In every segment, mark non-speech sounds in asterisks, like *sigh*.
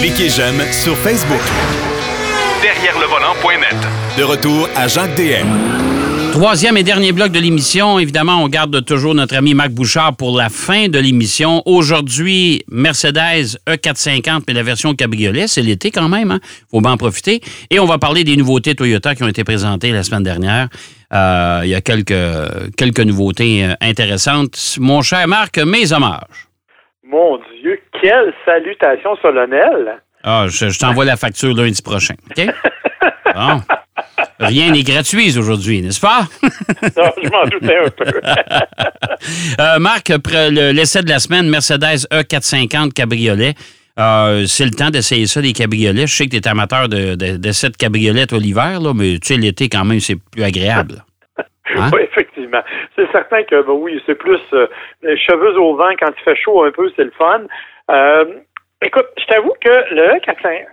Cliquez j'aime sur Facebook. Derrière le volant.net. De retour à Jacques DM. Troisième et dernier bloc de l'émission. Évidemment, on garde toujours notre ami Marc Bouchard pour la fin de l'émission. Aujourd'hui, Mercedes E450, mais la version cabriolet. C'est l'été quand même. Hein? faut bien en profiter. Et on va parler des nouveautés Toyota qui ont été présentées la semaine dernière. Euh, il y a quelques, quelques nouveautés euh, intéressantes. Mon cher Marc, mes hommages. Mon Dieu, quelle salutation solennelle! Ah, je, t'envoie la facture lundi prochain. OK? *laughs* Bon. Rien n'est gratuit aujourd'hui, n'est-ce pas? *laughs* non, je m'en doutais un peu. *laughs* euh, Marc, l'essai de la semaine, Mercedes E450 cabriolet. Euh, c'est le temps d'essayer ça, des cabriolets. Je sais que tu es amateur de, de, de cette cabriolet l'hiver, mais tu sais, l'été, quand même, c'est plus agréable. *laughs* Hein? Oui, effectivement. C'est certain que, ben oui, c'est plus euh, cheveux au vent quand il fait chaud un peu, c'est le fun. Euh, écoute, je t'avoue que le E450,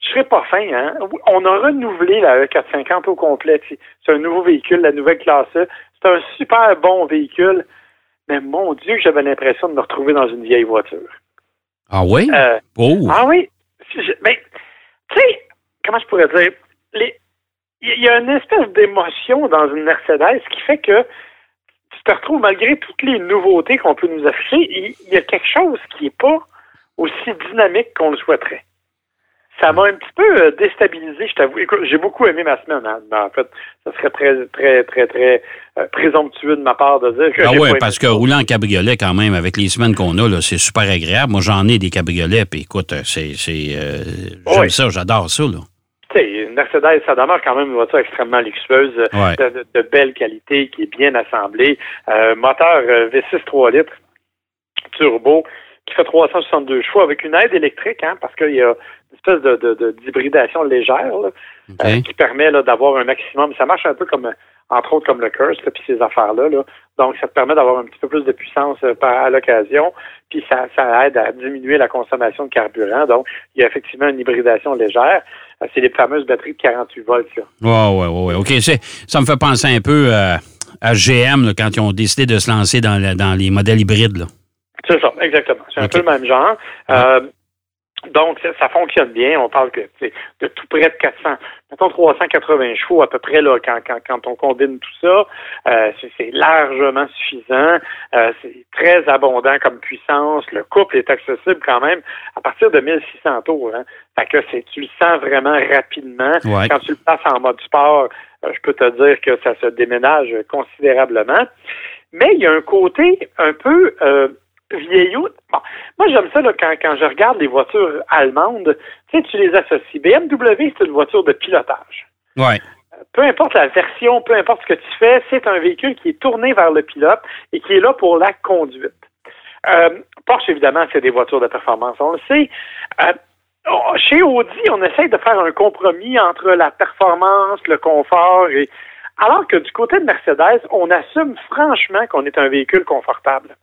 je serais pas fin, hein? On a renouvelé la E450 au complet. C'est un nouveau véhicule, la nouvelle classe e. C'est un super bon véhicule. Mais mon Dieu, j'avais l'impression de me retrouver dans une vieille voiture. Ah oui? Euh, oh. Ah oui? Mais, tu sais, comment je pourrais dire? Il y a une espèce d'émotion dans une Mercedes qui fait que tu te retrouves, malgré toutes les nouveautés qu'on peut nous afficher, il y a quelque chose qui n'est pas aussi dynamique qu'on le souhaiterait ça m'a un petit peu euh, déstabilisé, je t'avoue. Écoute, j'ai beaucoup aimé ma semaine. Hein. en fait, ça serait très, très, très, très euh, présomptueux de ma part de dire que. Ah oui, parce que rouler en cabriolet, quand même, avec les semaines qu'on a, c'est super agréable. Moi, j'en ai des cabriolets, puis écoute, euh, c'est. J'aime ça, j'adore ça, là. Tu sais, une Mercedes, ça demeure quand même une voiture extrêmement luxueuse, de, belle qualité, qui est bien assemblée. moteur V6 3 litres, turbo, qui fait 362 chevaux avec une aide électrique, hein, parce qu'il y a espèce de, d'hybridation légère euh, qui permet d'avoir un maximum. Ça marche un peu comme, entre autres, comme le Curse, puis ces affaires-là. Donc, ça te permet d'avoir un petit peu plus de puissance euh, à l'occasion, puis ça, ça aide à diminuer la consommation de carburant. Donc, il y a effectivement une hybridation légère. Euh, c'est les fameuses batteries de 48 volts. Oui, oui, oui. OK. Ça me fait penser un peu à GM quand ils ont décidé de se lancer dans, dans les modèles hybrides. C'est ça, exactement. C'est un peu le même genre. Donc, ça, fonctionne bien. On parle que de tout près de 400, mettons 380 chevaux à peu près là, quand, quand, quand on combine tout ça. Euh, c'est largement suffisant. Euh, c'est très abondant comme puissance. Le couple est accessible quand même à partir de 1600 tours. Hein. Fait que tu le sens vraiment rapidement. Quand tu le passes en mode sport, euh, je peux te dire que ça se déménage considérablement. Mais il y a un côté un peu vieillot. Bon, moi, j'aime ça là, quand, quand je regarde les voitures allemandes. Tu sais, tu les associes. BMW, c'est une voiture de pilotage. Ouais. Peu importe la version, peu importe ce que tu fais, c'est un véhicule qui est tourné vers le pilote et qui est là pour la conduite. Euh, Porsche, évidemment, c'est des voitures de performance. On le sait. Euh, chez Audi, on essaye de faire un compromis entre la performance, le confort et alors que du côté de Mercedes, on assume franchement qu'on est un véhicule confortable.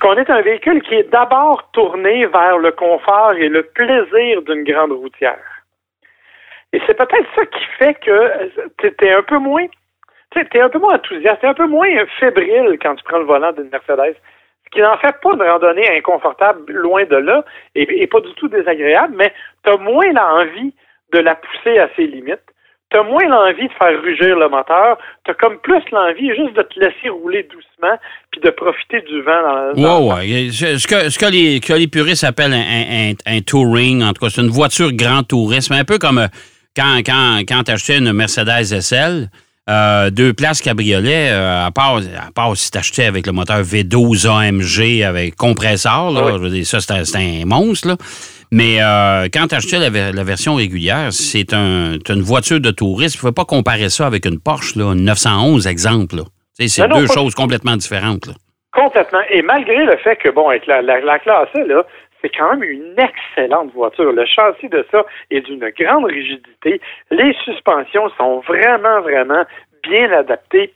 Qu'on est un véhicule qui est d'abord tourné vers le confort et le plaisir d'une grande routière. Et c'est peut-être ça qui fait que tu es un peu moins tu es un peu moins enthousiaste, un peu moins fébrile quand tu prends le volant d'une Mercedes. Ce qui n'en fait pas de randonnée inconfortable, loin de là, et, et pas du tout désagréable, mais tu as moins l'envie de la pousser à ses limites t'as moins l'envie de faire rugir le moteur, t'as comme plus l'envie juste de te laisser rouler doucement puis de profiter du vent. Dans, ouais, ouais. Ce que, ce que, les, que les puristes appellent un, un, touring, en tout cas, c'est une voiture grand tourisme, un peu comme euh, quand, quand, quand tu achetais une Mercedes SL. Euh, deux places cabriolet, euh, à, part, à part si t'achetais avec le moteur V12 AMG avec compresseur, là, ça c'est un, monstre. Là. Mais euh, quand tu achetais la, version régulière, c'est une voiture de tourisme. Il ne faut pas comparer ça avec une Porsche, là, une 911, exemple. C'est deux choses complètement différentes. Complètement. Et malgré le fait que, bon, avec la, classe là, c'est quand même une excellente voiture. Le châssis de ça est d'une grande rigidité. Les suspensions sont vraiment, vraiment bien adaptées.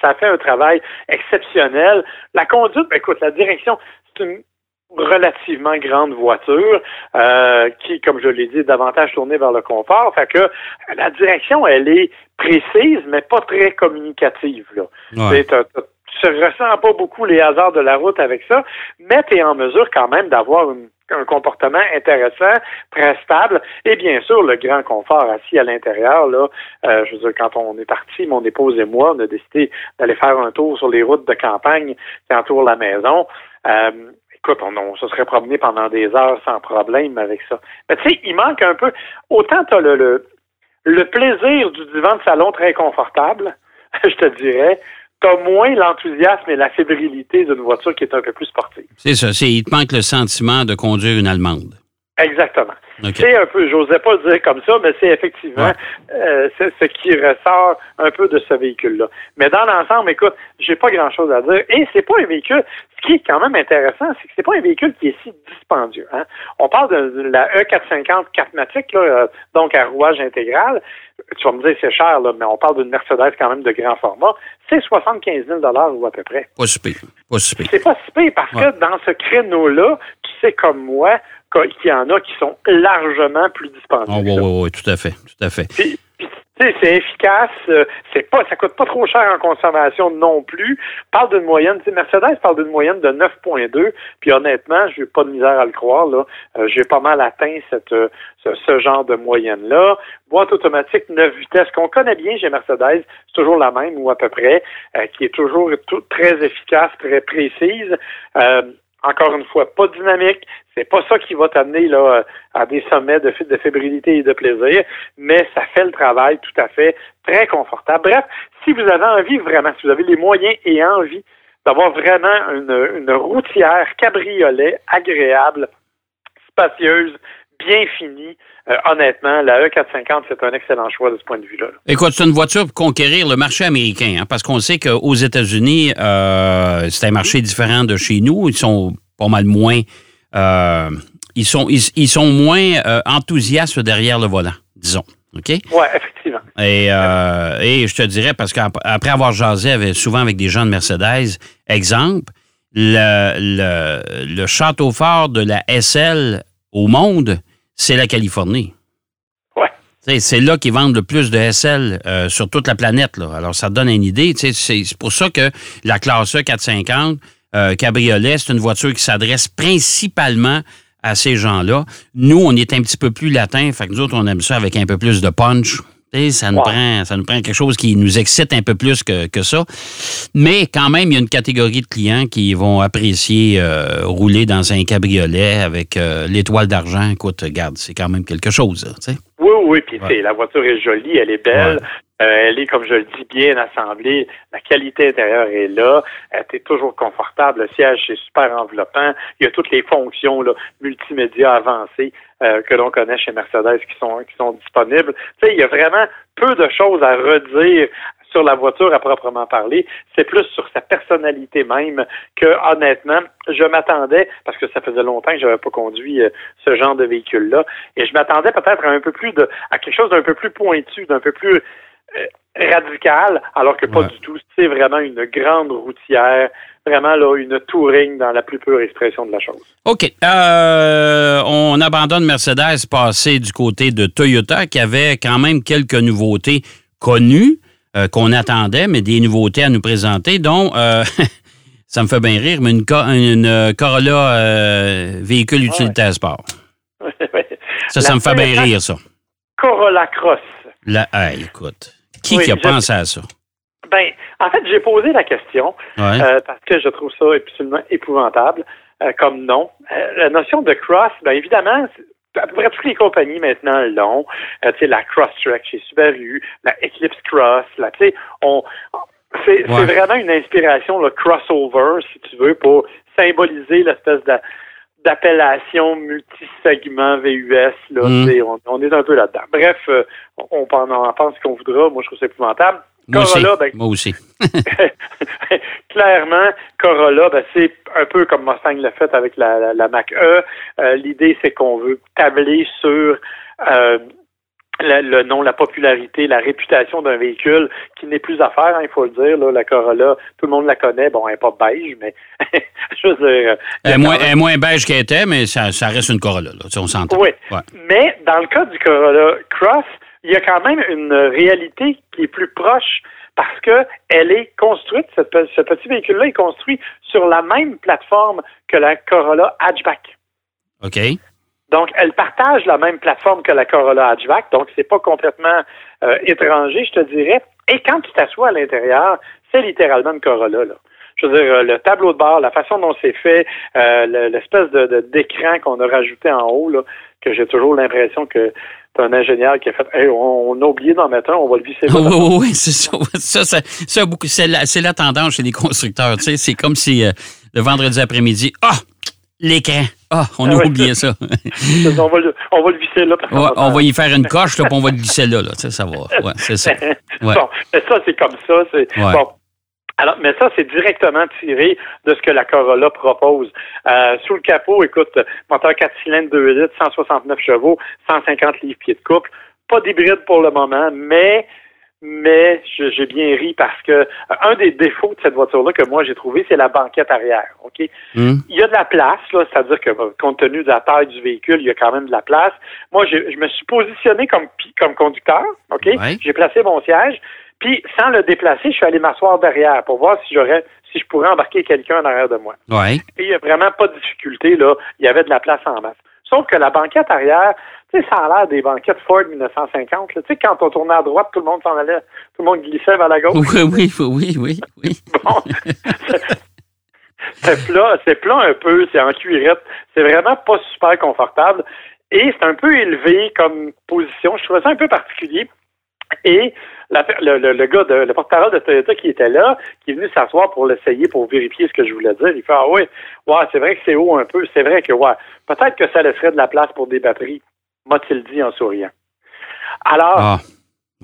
Ça fait un travail exceptionnel. La conduite, ben, écoute, la direction, c'est une relativement grande voiture euh, qui, comme je l'ai dit, est davantage tournée vers le confort. Fait que la direction, elle est précise, mais pas très communicative. Là. Ouais. Tu ne ressens pas beaucoup les hasards de la route avec ça, mais tu es en mesure quand même d'avoir une un comportement intéressant, très stable, et bien sûr le grand confort assis à l'intérieur. Là, euh, je veux dire, quand on est parti, mon épouse et moi, on a décidé d'aller faire un tour sur les routes de campagne qui entourent la maison. Euh, écoute, on, se serait promené pendant des heures sans problème avec ça. Mais tu sais, il manque un peu. Autant tu as le, le, plaisir du divan de salon très confortable, *laughs* je te dirais, t'as moins l'enthousiasme et la fébrilité d'une voiture qui est un peu plus sportive. C'est ça. Il te manque le sentiment de conduire une Allemande. Exactement. C'est un peu, j'osais pas le dire comme ça, mais c'est effectivement euh, ce qui ressort un peu de ce véhicule-là. Mais dans l'ensemble, écoute, j'ai pas grand-chose à dire. Et c'est pas un véhicule. Ce qui est quand même intéressant, c'est que c'est pas un véhicule qui est si dispendieux. Hein. On parle de la E450 4matic, là, euh, donc à rouage intégral. Tu vas me dire c'est cher, là, mais on parle d'une Mercedes quand même de grand format. C'est 75 000 ou à peu près. Pas si Pas si C'est pas si parce que dans ce créneau-là, tu sais comme moi, qu'il y en a qui sont largement plus dispendieux. oui, oui, oui, tout à fait, tout à fait. c'est efficace, euh, c'est pas, ça coûte pas trop cher en consommation non plus. Parle d'une moyenne, Mercedes parle d'une moyenne de 9.2, puis honnêtement, j'ai pas de misère à le croire là. Euh, j'ai pas mal atteint cette, euh, ce, genre de moyenne là. Boîte automatique 9 vitesses qu'on connaît bien chez Mercedes, c'est toujours la même ou à peu près, qui est toujours très efficace, très précise encore une fois, pas dynamique. C'est pas ça qui va t'amener là à des sommets de, de fébrilité et de plaisir, mais ça fait le travail tout à fait très confortable. Bref, si vous avez envie vraiment, si vous avez les moyens et envie d'avoir vraiment une, une routière cabriolet agréable, spacieuse, bien finie, euh, honnêtement, la E450, c'est un excellent choix de ce point de vue-là. Écoute, c'est une voiture pour conquérir le marché américain, hein, parce qu'on sait qu'aux États-Unis, euh, c'est un marché différent de chez nous. Ils sont pas mal moins. Euh, ils, sont, ils, sont moins enthousiastes derrière le volant, disons. OK? Oui, effectivement. Et, et je te dirais, parce qu'après avoir jasé avec, souvent avec des gens de Mercedes, exemple, le, le, le château fort de la SL au monde, c'est la Californie. Ouais. C'est là qu'ils vendent le plus de SL euh, sur toute la planète. Là. Alors, ça te donne une idée. C'est pour ça que la classe E 450 euh, Cabriolet, c'est une voiture qui s'adresse principalement à ces gens-là. Nous, on est un petit peu plus latin, fait que nous autres, on aime ça avec un peu plus de punch. Ça nous, prend, ça nous prend quelque chose qui nous excite un peu plus que, que, ça. Mais quand même, il y a une catégorie de clients qui vont apprécier euh, rouler dans un cabriolet avec euh, l'étoile d'argent. Écoute, regarde, c'est quand même quelque chose. oui, oui, puis la voiture est jolie, elle est belle. Euh, elle est, comme je le dis, bien assemblée. La qualité intérieure est là. Elle est toujours confortable. Le siège est super enveloppant. Il y a toutes les fonctions là, multimédia avancées euh, que l'on connaît chez Mercedes qui sont qui sont disponibles. Tu sais, il y a vraiment peu de choses à redire sur la voiture à proprement parler. C'est plus sur sa personnalité même que, honnêtement, je m'attendais, parce que ça faisait longtemps que je n'avais pas conduit euh, ce genre de véhicule-là, et je m'attendais peut-être à un peu plus de, à quelque chose d'un peu plus pointu, d'un peu plus euh, radical, alors que pas du tout. C'est vraiment une grande routière, vraiment là, une touring dans la plus pure expression de la chose. OK. Euh, on abandonne Mercedes, passer du côté de Toyota, qui avait quand même quelques nouveautés connues euh, qu'on attendait, mais des nouveautés à nous présenter, dont, *laughs* ça me fait bien rire, mais une, une Corolla véhicule utilitaire sport. *laughs* ça, ça me fait bien rire, ça. Corolla Cross. La, écoute. Qui, qui a pensé à ça? Ben, en fait, j'ai posé la question euh, parce que je trouve ça absolument épouvantable euh, comme nom. Euh, la notion de cross, bien évidemment, à peu près toutes les compagnies maintenant l'ont. tu sais, la Crosstrek chez Subaru, la Eclipse Cross, là, tu sais, on, c'est vraiment une inspiration, le crossover, si tu veux, pour symboliser l'espèce d'appellation multisegment VUS. Là, mm. on, est un peu là-dedans. Bref, euh, on, en pense ce qu'on voudra. Moi, je trouve ça épouvantable. Moi Corolla, aussi. Ben, Moi aussi. *laughs* clairement, Corolla, ben, c'est un peu comme Mustang l'a fait avec la, la, Mac E. Euh, l'idée, c'est qu'on veut tabler sur euh, le nom, la popularité, la réputation d'un véhicule qui n'est plus à faire, hein, il faut le dire. Là, la Corolla, tout le monde la connaît. Bon, elle n'est pas beige, mais *laughs* je veux dire. Elle est, moins, elle est moins, beige qu'elle était, mais ça, ça, reste une Corolla, là, on s'entend. Oui. Mais dans le cas du Corolla Cross, il y a quand même une réalité qui est plus proche parce que elle est construite, ce petit véhicule-là est construit sur la même plateforme que la Corolla Hatchback. OK. Donc, elle partage la même plateforme que la Corolla Hatchback, donc c'est pas complètement euh, étranger, je te dirais. Et quand tu t'assois à l'intérieur, c'est littéralement une Corolla. Là. Je veux dire, le tableau de bord, la façon dont c'est fait, euh, le- l'espèce de d'écran qu'on a rajouté en haut, là, que j'ai toujours l'impression que c'est un ingénieur qui a fait Hey, on, on a oublié d'en mettre un, on va le visser. Là. oui, oui, c'est ça. Ça, ça, ça, beaucoup, c'est, la, tendance chez les constructeurs. Tu sais, c'est comme si euh, le vendredi après-midi, ah, l'écran. Ah, on Ah a ouais. oublié ça. on, va le, on va le visser là. parce Ouais, on va y faire une coche, là, puis on va le glisser là. là. Tu sais, ça va. Ouais, c'est ça. *laughs* Bon, mais ça, c'est comme ça. C'est, Ouais. bon. Alors, mais ça, c'est directement tiré de ce que la Corolla propose. Euh, sous le capot, écoute, moteur 4 cylindres 2 litres, 169 chevaux, 150 livres pieds de couple. Pas d'hybride pour le moment, mais mais j'ai bien ri parce que euh, un des défauts de cette voiture-là que moi j'ai trouvé, c'est la banquette arrière. OK? Hum? Il y a de la place, là, c'est-à-dire que compte tenu de la taille du véhicule, il y a quand même de la place. Moi, je me suis positionné comme, comme conducteur, OK? Ouais. J'ai placé mon siège, puis sans le déplacer, je suis allé m'asseoir derrière pour voir si j'aurais si je pourrais embarquer quelqu'un en arrière de moi. Ouais. Et il n'y a vraiment pas de difficulté, là. Il y avait de la place en masse. Sauf que la banquette arrière, tu sais, ça a l'air des banquettes Ford 1950. là. Tu sais, quand on tournait à droite, tout le monde s'en allait, tout le monde glissait vers la gauche. Oui, oui, oui, oui, oui. *laughs* Bon. c'est plat, c'est plat un peu, c'est en cuirette. C'est vraiment pas super confortable. Et c'est un peu élevé comme position. Je trouvais ça un peu particulier. Et la- le, le- le gars, de, le porte-parole de Toyota qui était là, qui est venu s'asseoir pour l'essayer, pour vérifier ce que je voulais dire, il fait Ah oui, ouais, c'est vrai que c'est haut un peu, c'est vrai que ouais, peut-être que ça laisserait de la place pour des batteries, m'a-t-il dit en souriant. Alors, Ah.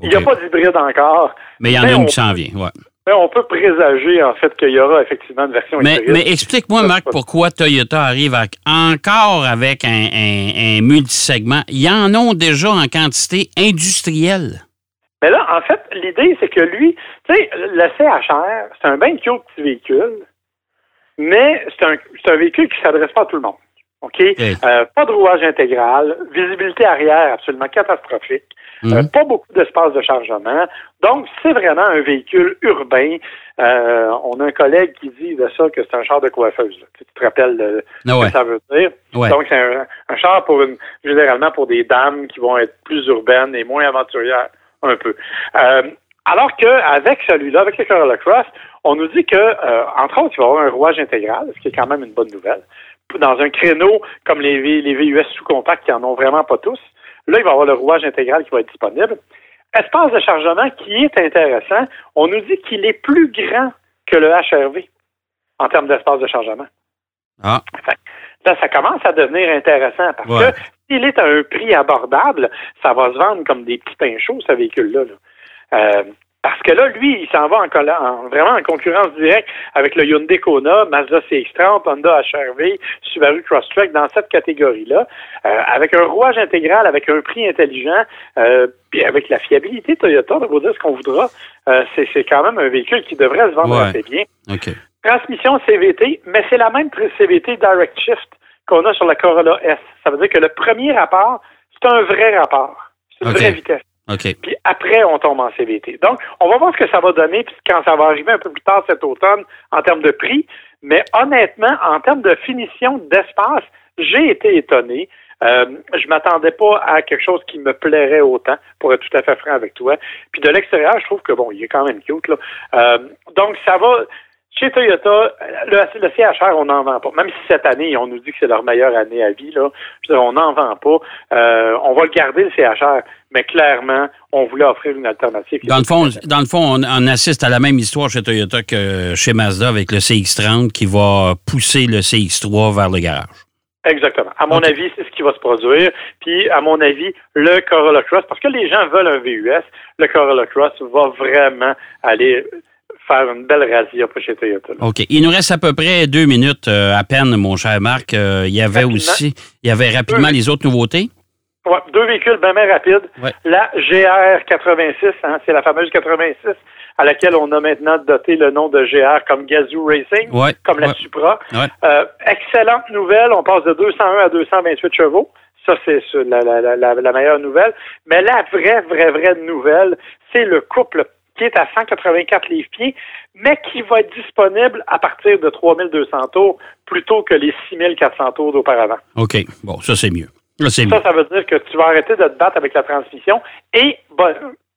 il n'y a pas d'hybride encore, Mais il y en a une on- qui s'en vient. Ouais. mais on peut présager en fait qu'il y aura effectivement une version Mais, hybride. mais explique-moi, Marc, pourquoi Toyota arrive à- encore avec un, un, un multisegment. Ils en ont déjà en quantité industrielle. Mais là, en fait, l'idée, c'est que lui, tu sais, le CHR, c'est un bien cute petit véhicule, mais c'est un, c'est un véhicule qui ne s'adresse pas à tout le monde. OK? Euh, pas de rouage intégral, visibilité arrière absolument catastrophique, Mhm. euh, pas beaucoup d'espace de chargement. Donc, c'est vraiment un véhicule urbain. Euh, on a un collègue qui dit de ça que c'est un char de coiffeuse. là. Tu te rappelles de Ah ce que ça veut dire? Ouais. Donc, c'est un, un char pour une, généralement pour des dames qui vont être plus urbaines et moins aventurières, un peu. Euh, alors qu'avec celui-là, avec le Corolla Cross, on nous dit que, euh, entre autres, il va y avoir un rouage intégral, ce qui est quand même une bonne nouvelle. Dans un créneau comme les, V- les VUS sous-compact qui en ont vraiment pas tous, là, il va y avoir le rouage intégral qui va être disponible. Espace de chargement qui est intéressant, on nous dit qu'il est plus grand que le HRV en termes d'espace de chargement. Ah, Là, ça commence à devenir intéressant parce Ouais. que s'il est à un prix abordable, ça va se vendre comme des petits pains chauds, ce véhicule-là. là. Euh, parce que là, lui, il s'en va en, en- vraiment en concurrence directe avec le Hyundai Kona, Mazda CX-30, Honda HRV, Subaru Crosstrek dans cette catégorie-là, euh, avec un rouage intégral, avec un prix intelligent, euh, puis avec la fiabilité Toyota, on va dire ce qu'on voudra, c'est quand même un véhicule qui devrait se vendre Ouais. assez bien. Transmission CVT, mais c'est la même CVT Direct Shift qu'on a sur la Corolla S. Ça veut dire que le premier rapport, c'est un vrai rapport. C'est une vraie vitesse. OK. Puis après, on tombe en CVT. Donc, on va voir ce que ça va donner puis quand ça va arriver un peu plus tard cet automne en termes de prix. Mais honnêtement, en termes de finition d'espace, j'ai été étonné. Euh, je m'attendais pas à quelque chose qui me plairait autant, pour être tout à fait franc avec toi. Puis de l'extérieur, je trouve que bon, il est quand même cute. Là. Euh, donc, ça va. Chez Toyota, le, le CHR, on n'en vend pas. Même si cette année, on nous dit que c'est leur meilleure année à vie, là, je veux dire, on n'en vend pas. Euh, on va le garder, le CHR, mais clairement, on voulait offrir une alternative. Dans le fond, dans le fond on, on assiste à la même histoire chez Toyota que chez Mazda avec le CX-30 qui va pousser le CX-3 vers le garage. Exactement. À mon avis, c'est ce qui va se produire. Puis, à mon avis, le Corolla Cross, parce que les gens veulent un VUS, le Corolla Cross va vraiment aller faire une belle razzia pour chez Toyota. là. OK. Il nous reste à peu près deux minutes euh, à peine, mon cher Marc. Euh, il y avait Rapidement. aussi, il y avait rapidement Oui. les autres nouveautés. Ouais, deux véhicules bien, bien rapides. Ouais. La GR 86, hein, c'est la fameuse 86 à laquelle on a maintenant doté le nom de GR comme Gazoo Racing, Ouais, comme la ouais. Supra. Euh, excellente nouvelle, on passe de 201 à 228 chevaux. Ça, c'est la, la, la- la meilleure nouvelle. Mais la vraie, vraie, vraie nouvelle, c'est le couple qui est à 184 livres-pieds, mais qui va être disponible à partir de 3200 tours plutôt que les 6400 tours d'auparavant. OK. Bon, ça, c'est mieux. Ça, Ça, mieux. ça veut dire que tu vas arrêter de te battre avec la transmission et, bon,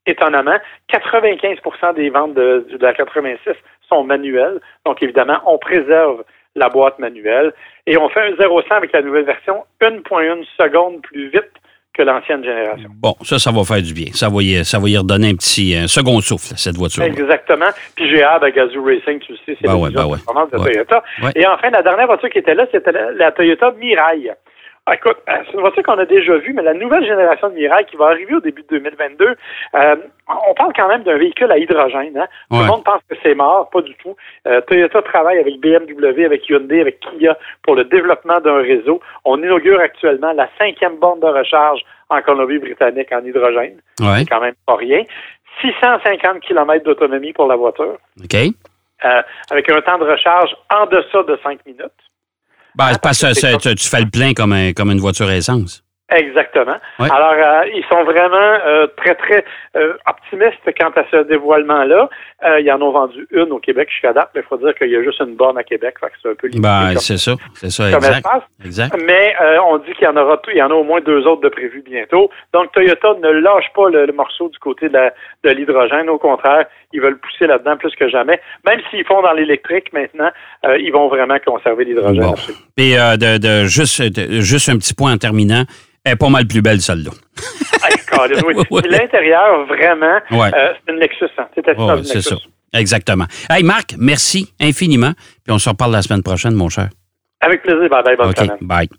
étonnamment, 95% des ventes de, de la 86 sont manuelles. Donc, évidemment, on préserve la boîte manuelle et on fait un 0-100 avec la nouvelle version 1.1 seconde plus vite que l'ancienne génération. Bon, ça, ça va faire du bien. Ça va y, ça va y redonner un petit un second souffle, cette voiture. Exactement. Puis j'ai hâte à Gazoo Racing, tu le sais, c'est Ben la ouais, ben de Ouais. Toyota. Ouais. Et enfin, la dernière voiture qui était là, c'était la, la Toyota Mirai. Ah, Écoute, euh, c'est une voiture qu'on a déjà vue, mais la nouvelle génération de Mirai qui va arriver au début de 2022, euh, on parle quand même d'un véhicule à hydrogène. Hein? Tout le monde pense que c'est mort, pas du tout. Euh, Toyota travaille avec BMW, avec Hyundai, avec Kia pour le développement d'un réseau. On inaugure actuellement la cinquième borne de recharge en Colombie-Britannique en hydrogène. Ouais. C'est quand même pas rien. 650 km d'autonomie pour la voiture, OK. euh, avec un temps de recharge en deçà de 5 minutes. Ben, c'est parce que tu, tu fais le plein comme, un- comme une voiture à essence. Exactement. Ouais. Alors, euh, ils sont vraiment euh, très, très euh, optimistes quant à ce dévoilement-là. Euh, ils en ont vendu une au Québec jusqu'à date, mais il faut dire qu'il y a juste une borne à Québec, fait que c'est un peu limité Ben, c'est ça. C'est ça, exact. Mais euh, on dit qu'il y en aura tout, il y en a au moins deux autres de prévus bientôt. Donc Toyota ne lâche pas le, le morceau du côté de, la- de l'hydrogène. Au contraire, ils veulent pousser là-dedans plus que jamais. Même s'ils font dans l'électrique maintenant, euh, ils vont vraiment conserver l'hydrogène. Bon. Et euh, de, de- juste, de- juste un petit point en terminant. Est pas mal plus belle, celle-là. Oui. *laughs* L'intérieur, vraiment, Ouais. euh, c'est une Lexus. Hein. C'est Lexus. ça. Exactement. Hey, Marc, merci infiniment. Puis on se reparle la semaine prochaine, mon cher. Avec plaisir. Bye bye. Bonne bye.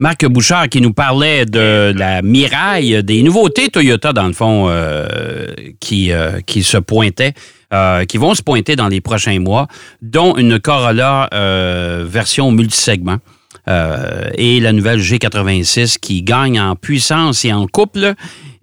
Marc Bouchard qui nous parlait de la Miraille, des nouveautés Toyota, dans le fond, euh, qui, euh, qui se pointaient, euh, qui vont se pointer dans les prochains mois, dont une Corolla euh, version multisegment. Euh, et la nouvelle G86 qui gagne en puissance et en couple.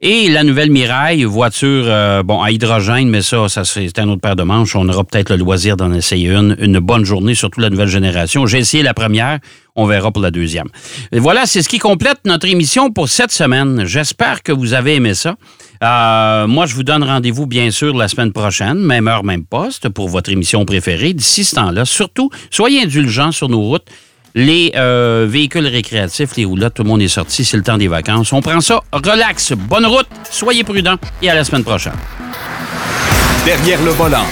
Et la nouvelle Miraille, voiture euh, bon à hydrogène, mais ça, ça c'est un autre paire de manches. On aura peut-être le loisir d'en essayer une. Une bonne journée, surtout la nouvelle génération. J'ai essayé la première, on verra pour la deuxième. Voilà, c'est ce qui complète notre émission pour cette semaine. J'espère que vous avez aimé ça. Euh, moi, je vous donne rendez-vous, bien sûr, la semaine prochaine, même heure, même poste, pour votre émission préférée. D'ici ce temps-là, surtout, soyez indulgents sur nos routes. Les euh, véhicules récréatifs, les roulottes, tout le monde est sorti, c'est le temps des vacances. On prend ça, relax, bonne route, soyez prudents et à la semaine prochaine. Derrière le volant.